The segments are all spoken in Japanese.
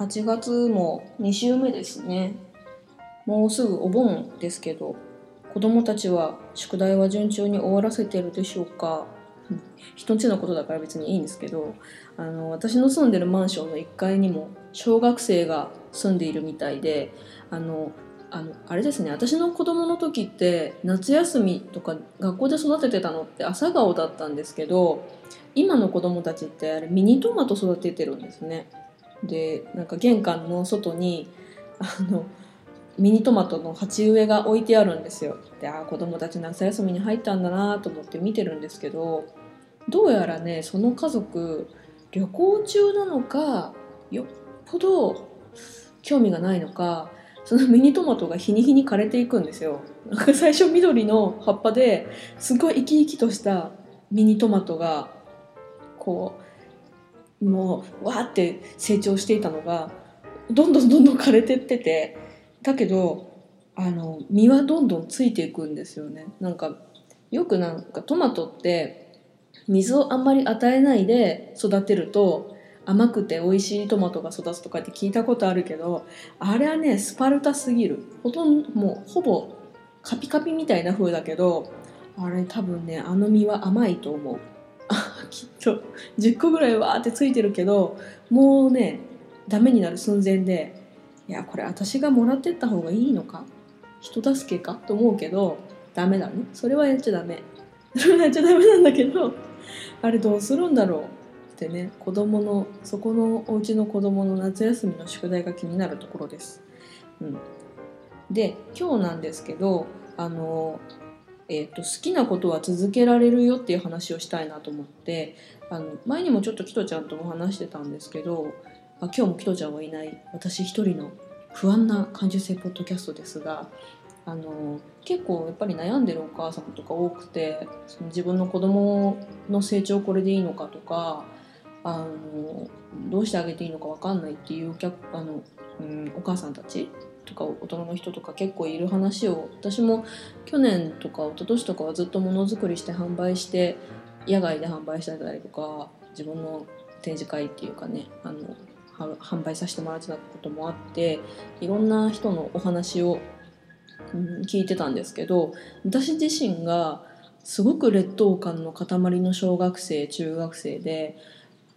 8月も2週目ですねもうすぐお盆ですけど子供たちは宿題は順調に終わらせてるでしょうか人んちのことだから別にいいんですけどあの私の住んでるマンションの1階にも小学生が住んでいるみたいであのあのあれですね私の子供の時って夏休みとか学校で育ててたのって朝顔だったんですけど今の子供たちってあれミニトマト育ててるんですね。でなんか玄関の外にあのミニトマトの鉢植えが置いてあるんですよ。でああ子供たち夏休みに入ったんだなと思って見てるんですけどどうやらねその家族旅行中なのかよっぽど興味がないのかそのミニトマトが日に日に枯れていくんですよ。なんか最初緑の葉っぱですごい生き生きとしたミニトマトがこうもうわーって成長していたのがどんどんどんどん枯れてっててだけどあの実はどんどんついていくんですよね。なんかよくなんかトマトって水をあんまり与えないで育てると甘くて美味しいトマトが育つとかって聞いたことあるけどあれはねスパルタすぎるほとんどもうほぼカピカピみたいな風だけどあれ多分ねあの実は甘いと思うきっと10個ぐらいわーってついてるけどもうねダメになる寸前でいやこれ私がもらってった方がいいのか人助けかと思うけどダメだねそれはやっちゃダメ。それはやっちゃダメなんだけどあれどうするんだろうってね子供のそこのお家の子供の夏休みの宿題が気になるところです。うん、で今日なんですけどあの、えーと、好きなことは続けられるよっていう話をしたいなと思ってあの前にもちょっとキトちゃんとも話してたんですけどあ今日もキトちゃんはいない私一人の不安な感受性ポッドキャストですがあの結構やっぱり悩んでるお母さんとか多くてその自分の子供の成長これでいいのかとかあのどうしてあげていいのか分かんないっていうお客あの、うん、お母さんたちとか大人の人とか結構いる話を私も去年とか一昨年とかはずっとものづくりして販売して野外で販売してたりとか自分の展示会っていうかねあの販売させてもらってたこともあっていろんな人のお話を、うん、聞いてたんですけど私自身がすごく劣等感の塊の小学生中学生で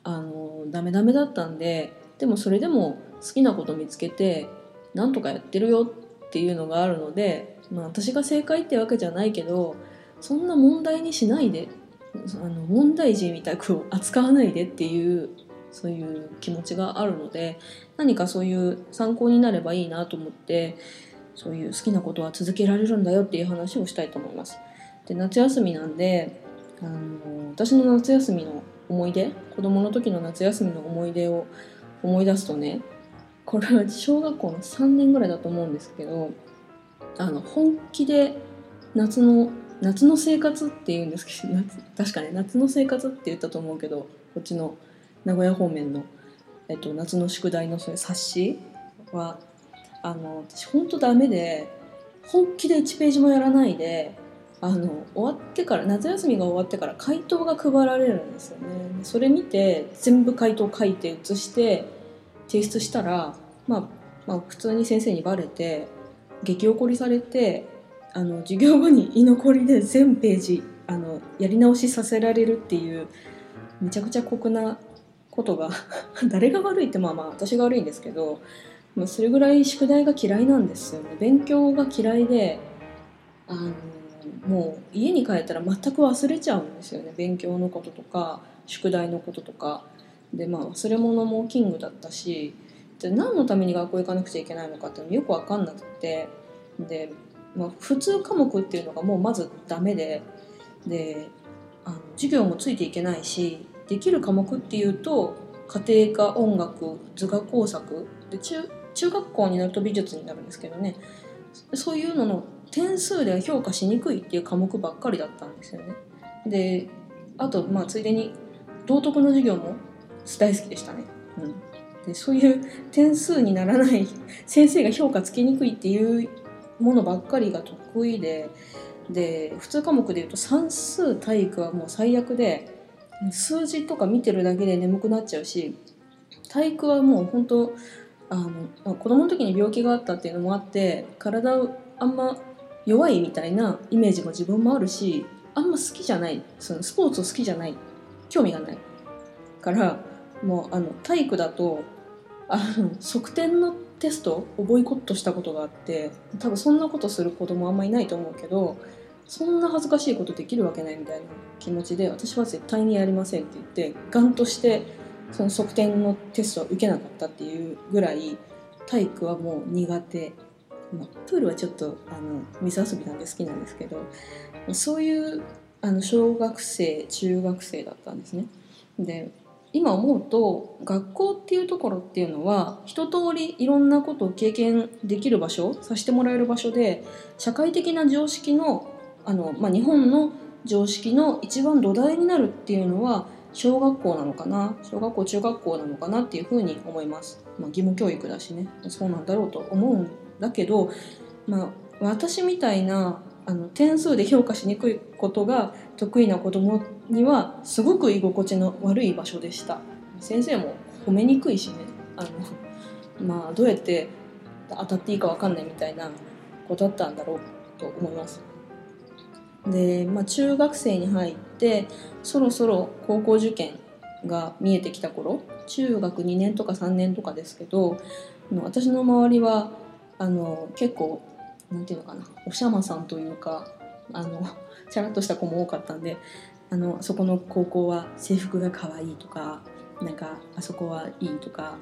あのダメダメだったんででもそれでも好きなこと見つけてなんとかやってるよっていうのがあるので、まあ、私が正解ってわけじゃないけどそんな問題にしないであの問題児みたく扱わないでっていうそういう気持ちがあるので何かそういう参考になればいいなと思ってそういう好きなことは続けられるんだよっていう話をしたいと思います。で夏休みなんであの私の夏休みの思い出子供の時の夏休みの思い出を思い出すとねこれは小学校の3年ぐらいだと思うんですけどあの本気で夏の夏の生活っていうんですけど確かに夏の生活って言ったと思うけどこっちの名古屋方面の、えっと、夏の宿題のそういう冊子はあの私ほんとダメで本気で1ページもやらないであの終わってから夏休みが終わってから回答が配られるんですよね。それ見て全部回答書いて写して提出したら、まあ、まあ普通に先生にバレて激怒りされてあの授業後に居残りで全ページあのやり直しさせられるっていうめちゃくちゃ酷なことが 誰が悪いってまあまあ私が悪いんですけど、まあ、それぐらい宿題が嫌いなんですよね。勉強が嫌いであのもう家に帰ったら全く忘れちゃうんですよね。勉強のこととか宿題のこととか。でまあ忘れ物もキングだったしで何のために学校行かなくちゃいけないのかっていうのよく分かんなくてで、まあ、普通科目っていうのがもうまずダメでであの授業もついていけないしできる科目っていうと家庭科音楽図画工作で中中学校になると美術になるんですけどねそういうのの点数では評価しにくいっていう科目ばっかりだったんですよね。であとまあついでに道徳の授業も大好きでしたね。うん、でそういう点数にならない 先生が評価つけにくいっていうものばっかりが得意でで普通科目でいうと算数体育はもう最悪で数字とか見てるだけで眠くなっちゃうし体育はもう本当あの子供の時に病気があったっていうのもあって体あんま弱いみたいなイメージも自分もあるしあんま好きじゃないそのスポーツを好きじゃない興味がないからもうあの体育だとあの側転のテストをボイコットしたことがあって多分そんなことする子供あんまいないと思うけどそんな恥ずかしいことできるわけないみたいな気持ちで私は絶対にやりませんって言ってガンとしてその側転のテストは受けなかったっていうぐらい体育はもう苦手、まあ、プールはちょっとあの水遊びなんで好きなんですけどそういうあの小学生中学生だったんですね。で今思うと学校っていうところっていうのは一通りいろんなことを経験できる場所させてもらえる場所で社会的な常識のあの、まあ、日本の常識の一番土台になるっていうのは小学校なのかな小学校中学校なのかなっていうふうに思います、まあ、義務教育だしね。そうなんだろうと思うんだけど、まあ、私みたいなあの点数で評価しにくいことが得意な子供にはすごく居心地の悪い場所でした。先生も褒めにくいしね。あのまあどうやって当たっていいか分かんないみたいなことだったんだろうと思います。で、まあ、中学生に入ってそろそろ高校受験が見えてきた頃中学2年とか3年とかですけど私の周りはあの結構なんていうのかなおしゃまさんというかあのチャラッとした子も多かったんであのそこの高校は制服が可愛いとかなんかあそこはいいとか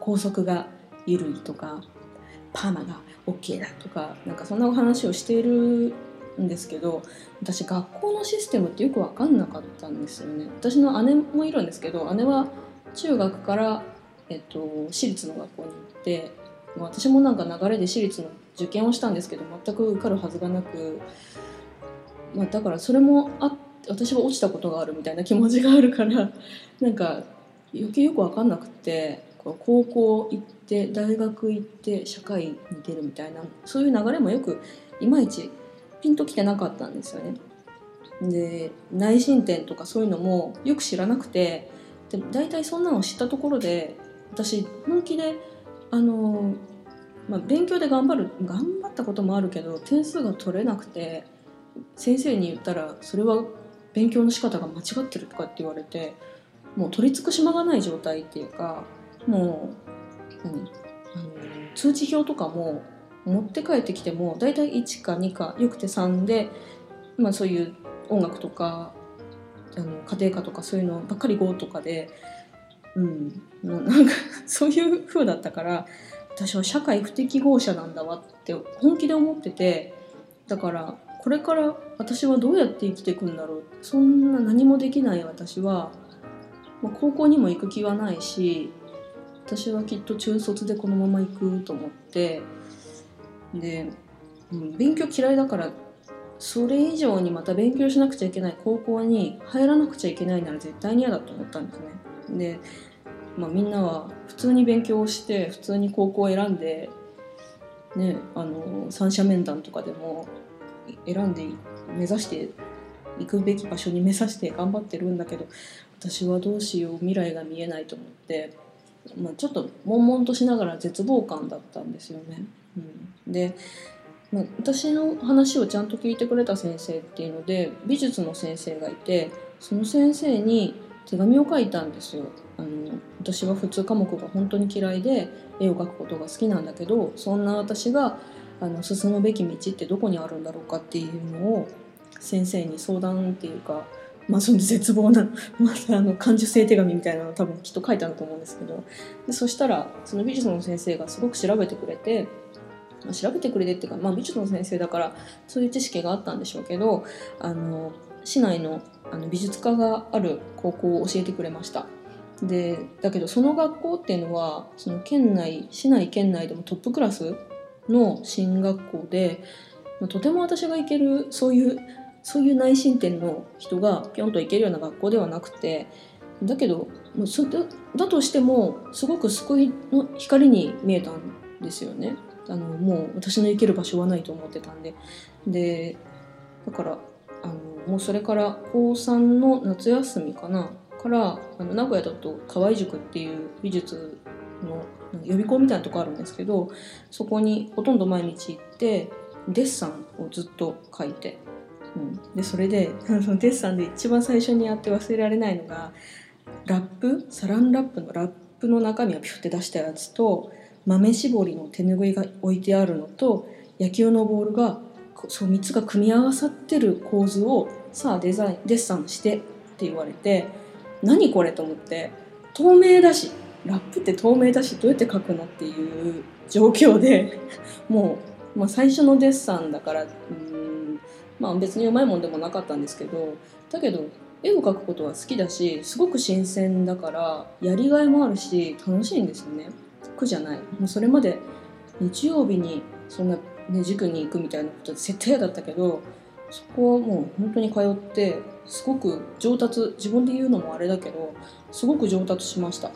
校則が緩いとかパーマが OK だとかなんかそんなお話をしているんですけど私学校のシステムってよく分かんなかったんですよね。私の姉もいるんですけど姉は中学から、えっと、私立の学校に行って私もなんか流れで私立の受験をしたんですけど全く受かるはずがなく、まあ、だからそれもあ私は落ちたことがあるみたいな気持ちがあるから なんか余計よく分かんなくて高校行って大学行って社会に出るみたいなそういう流れもよくいまいちピンときてなかったんですよね。で内申点とかそういうのもよく知らなくてで大体そんなの知ったところで私本気であの、まあ、勉強で頑張る頑張ったこともあるけど点数が取れなくて先生に言ったらそれは勉強の仕方が間違ってるとかって言われてもう取り付く島がない状態っていうかもう何？あの通知表とかも持って帰ってきても大体1か2かよくて3で、まあ、そういう音楽とかあの家庭科とかそういうのばっかり5とかでうん、なんかそういう風だったから私は社会不適合者なんだわって本気で思っててだからこれから私はどうやって生きていくんだろうそんな何もできない私は、まあ、高校にも行く気はないし私はきっと中卒でこのまま行くと思ってで、うん、勉強嫌いだからそれ以上にまた勉強しなくちゃいけない高校に入らなくちゃいけないなら絶対に嫌だと思ったんですね。で、まあ、みんなは普通に勉強をして普通に高校を選んで、ね、あの三者面談とかでも選んで目指して行くべき場所に目指して頑張ってるんだけど私はどうしよう未来が見えないと思って、まあ、ちょっと悶々としながら絶望感だったんですよね。うん、で、まあ、私の話をちゃんと聞いてくれた先生っていうので美術の先生がいてその先生に手紙を書いたんですよあの私は普通科目が本当に嫌いで絵を描くことが好きなんだけどそんな私があの進むべき道ってどこにあるんだろうかっていうのを先生に相談っていうか、まあ、その絶望な まあの感受性手紙みたいなの多分きっと書いたんだと思うんですけど。でそしたらその美術の先生がすごく調べてくれて調べてくれてっていうか、まあ、美術の先生だからそういう知識があったんでしょうけどあの市内のあの美術科がある高校を教えてくれました。でだけどその学校っていうのはその県内市内県内でもトップクラスの進学校でとても私が行けるそういうそういう内申点の人がぴょんと行けるような学校ではなくてだけどだだとしてもすごく救いの光に見えたんですよね。あのもう私の行ける場所はないと思ってたんででだからあのもうそれから高3の夏休みかなからあの名古屋だと河合塾っていう美術の予備校みたいなとこあるんですけどそこにほとんど毎日行ってデッサンをずっと描いて、うん、でそれで そのデッサンで一番最初にやって忘れられないのがラップ？サランラップのラップの中身をピュッて出したやつと豆絞りの手拭いが置いてあるのと野球のボールがそう3つが組み合わさってる構図をさあデザインデッサンしてって言われて何これと思って透明だし。ラップって透明だしどうやって描くのっていう状況で もう、まあ、最初のデッサンだからうんまあ別にうまいもんでもなかったんですけどだけど絵を描くことは好きだしすごく新鮮だからやりがいもあるし楽しいんですよね苦じゃないもうそれまで日曜日にそんな、ね、塾に行くみたいなこと絶対嫌だったけどそこはもう本当に通ってすごく上達自分で言うのもあれだけどすごく上達しました。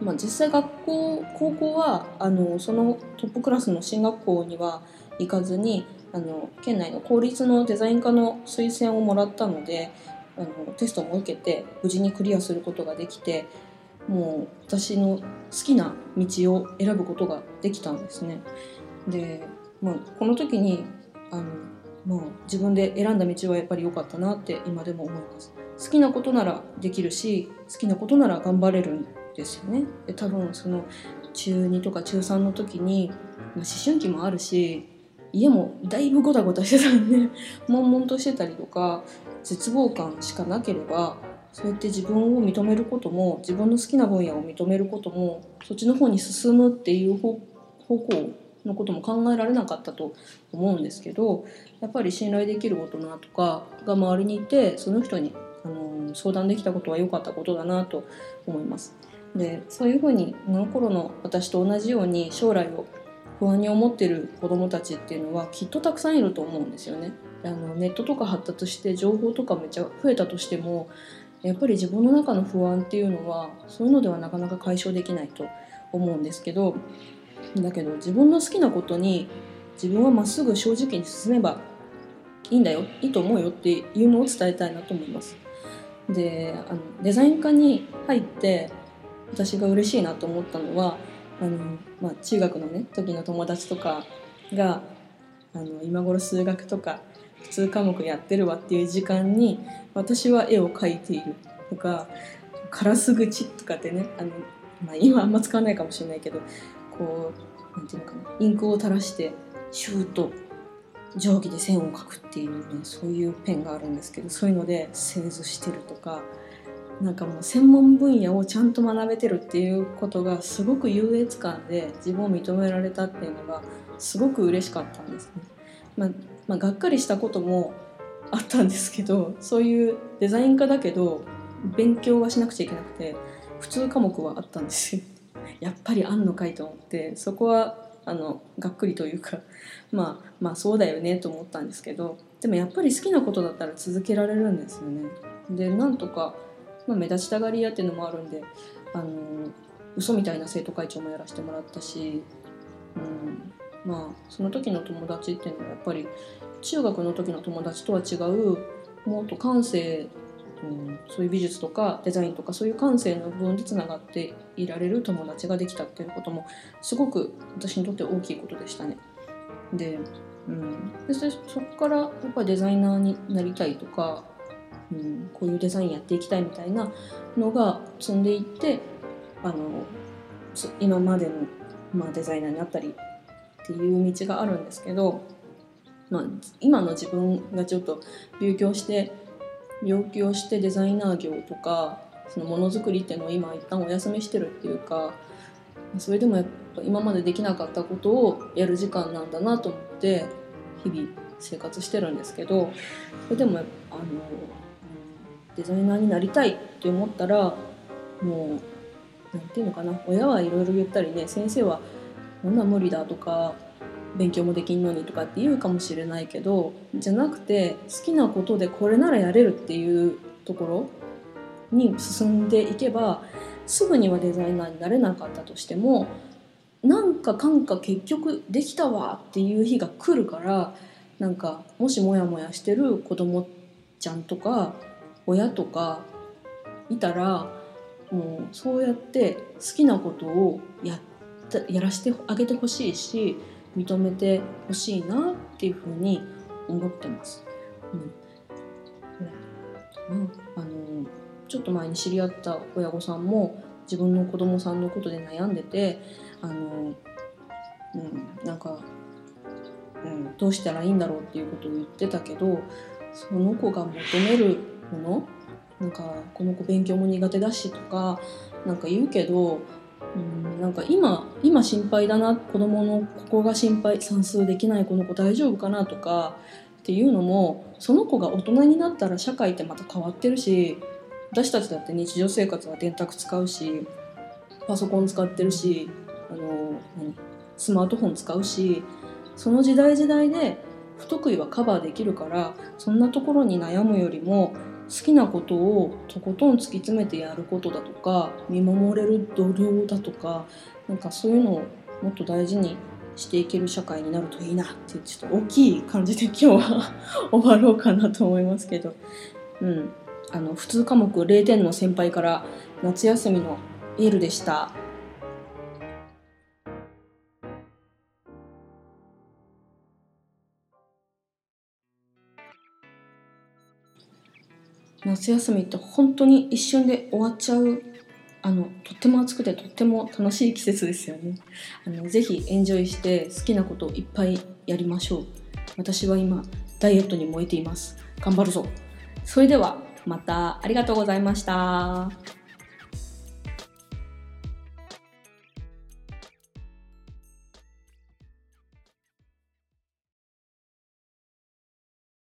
まあ、実際学校高校はあのそのトップクラスの進学校には行かずにあの県内の公立のデザイン科の推薦をもらったのであのテストも受けて無事にクリアすることができてもう私の好きな道を選ぶことができたんですね。で、まあ、この時にあのまあ、自分で選んだ道はやっぱり良かったなって今でも思います好きなことならできるし好きなことなら頑張れるんですよねで多分その中2とか中3の時に、まあ、思春期もあるし家もだいぶゴタゴタしてたんで 悶々としてたりとか絶望感しかなければそうやって自分を認めることも自分の好きな分野を認めることもそっちの方に進むっていう方向のことも考えられなかったと思うんですけどやっぱり信頼できる大人とかが周りにいてその人にあの相談できたことは良かったことだなと思います。でそういうふうにあの頃の私と同じように将来を不安に思ってる子どもたちっていうのはきっとたくさんいると思うんですよね。あのネットとか発達して情報とかめっちゃ増えたとしてもやっぱり自分の中の不安っていうのはそういうのではなかなか解消できないと思うんですけどだけど自分の好きなことに自分はまっすぐ正直に進めばいいんだよいいと思うよっていうのを伝えたいなと思います。であのデザイン科に入って私が嬉しいなと思ったのはあの、まあ、中学のね時の友達とかがあの今頃数学とか普通科目やってるわっていう時間に私は絵を描いているとかカラス口とかってねあの、まあ、今あんま使わないかもしれないけどこうなんていうのかなインクを垂らしてシュート定規で線を描くっていうねそういうペンがあるんですけどそういうので製図してるとかなんかもう専門分野をちゃんと学べてるっていうことがすごく優越感で自分を認められたっていうのがすごく嬉しかったんですね。まあ、まあ、がっかりしたこともあったんですけどそういうデザイン科だけど勉強はしなくちゃいけなくて普通科目はあったんですよ。やっぱりあんのかいと思ってそこはあのがっくりというかまあまあそうだよねと思ったんですけどでもやっぱり好きなことだったら続けられるんですよね。でなんとか、まあ、目立ちたがり屋っていうのもあるんであの嘘みたいな生徒会長もやらせてもらったし、うん、まあその時の友達っていうのはやっぱり中学の時の友達とは違うもっと感性うん、そういう美術とかデザインとかそういう感性の部分でつながっていられる友達ができたっていうこともすごく私にとって大きいことでしたね。で,、うん、でそこからやっぱりデザイナーになりたいとか、うん、こういうデザインやっていきたいみたいなのが積んでいってあの今までの、まあ、デザイナーになったりっていう道があるんですけど、まあ、今の自分がちょっと勉強して病気をしてデザイナー業とかそのものづくりっていうのを今一旦お休みしてるっていうかそれでもやっぱ今までできなかったことをやる時間なんだなと思って日々生活してるんですけどそれでもあのデザイナーになりたいって思ったらもう何て言うのかな。親はいろいろ言ったりね先生は「こんな無理だ」とか「勉強もできんのに」とかって言うかもしれないけどじゃなくて好きなことでこれならやれるっていうところに進んでいけばすぐにはデザイナーになれなかったとしてもなんかかんか結局できたわっていう日が来るからなんかもしモヤモヤしてる子供ちゃんとか親とかいたらもうそうやって好きなことをやったやらせてあげてほしいし認めてほしいなっていうふうに思ってます。うん、あのちょっと前に知り合った親御さんも自分の子供さんのことで悩んでてあの、うん、なんか、うん、どうしたらいいんだろうっていうことを言ってたけどその子が求めるもの？なんかこの子勉強も苦手だしとかなんか言うけど、うん、なんか今今心配だな子供のここが心配算数できないこの子大丈夫かなとかっていうのもその子が大人になったら社会ってまた変わってるし私たちだって日常生活は電卓使うしパソコン使ってるしあの何？スマートフォン使うしその時代時代で不得意はカバーできるからそんなところに悩むよりも好きなことをとことん突き詰めてやることだとか見守れる度量だとかなんかそういうのをもっと大事にしていける社会になるといいなってちょっと大きい感じで今日は 終わろうかなと思いますけど、うん、あの普通科目0点の先輩から夏休みのエールでした。夏休みって本当に一瞬で終わっちゃうあのとっても暑くてとっても楽しい季節ですよね。あのぜひエンジョイして好きなことをいっぱいやりましょう。私は今ダイエットに燃えています。頑張るぞ。それではまたありがとうございました。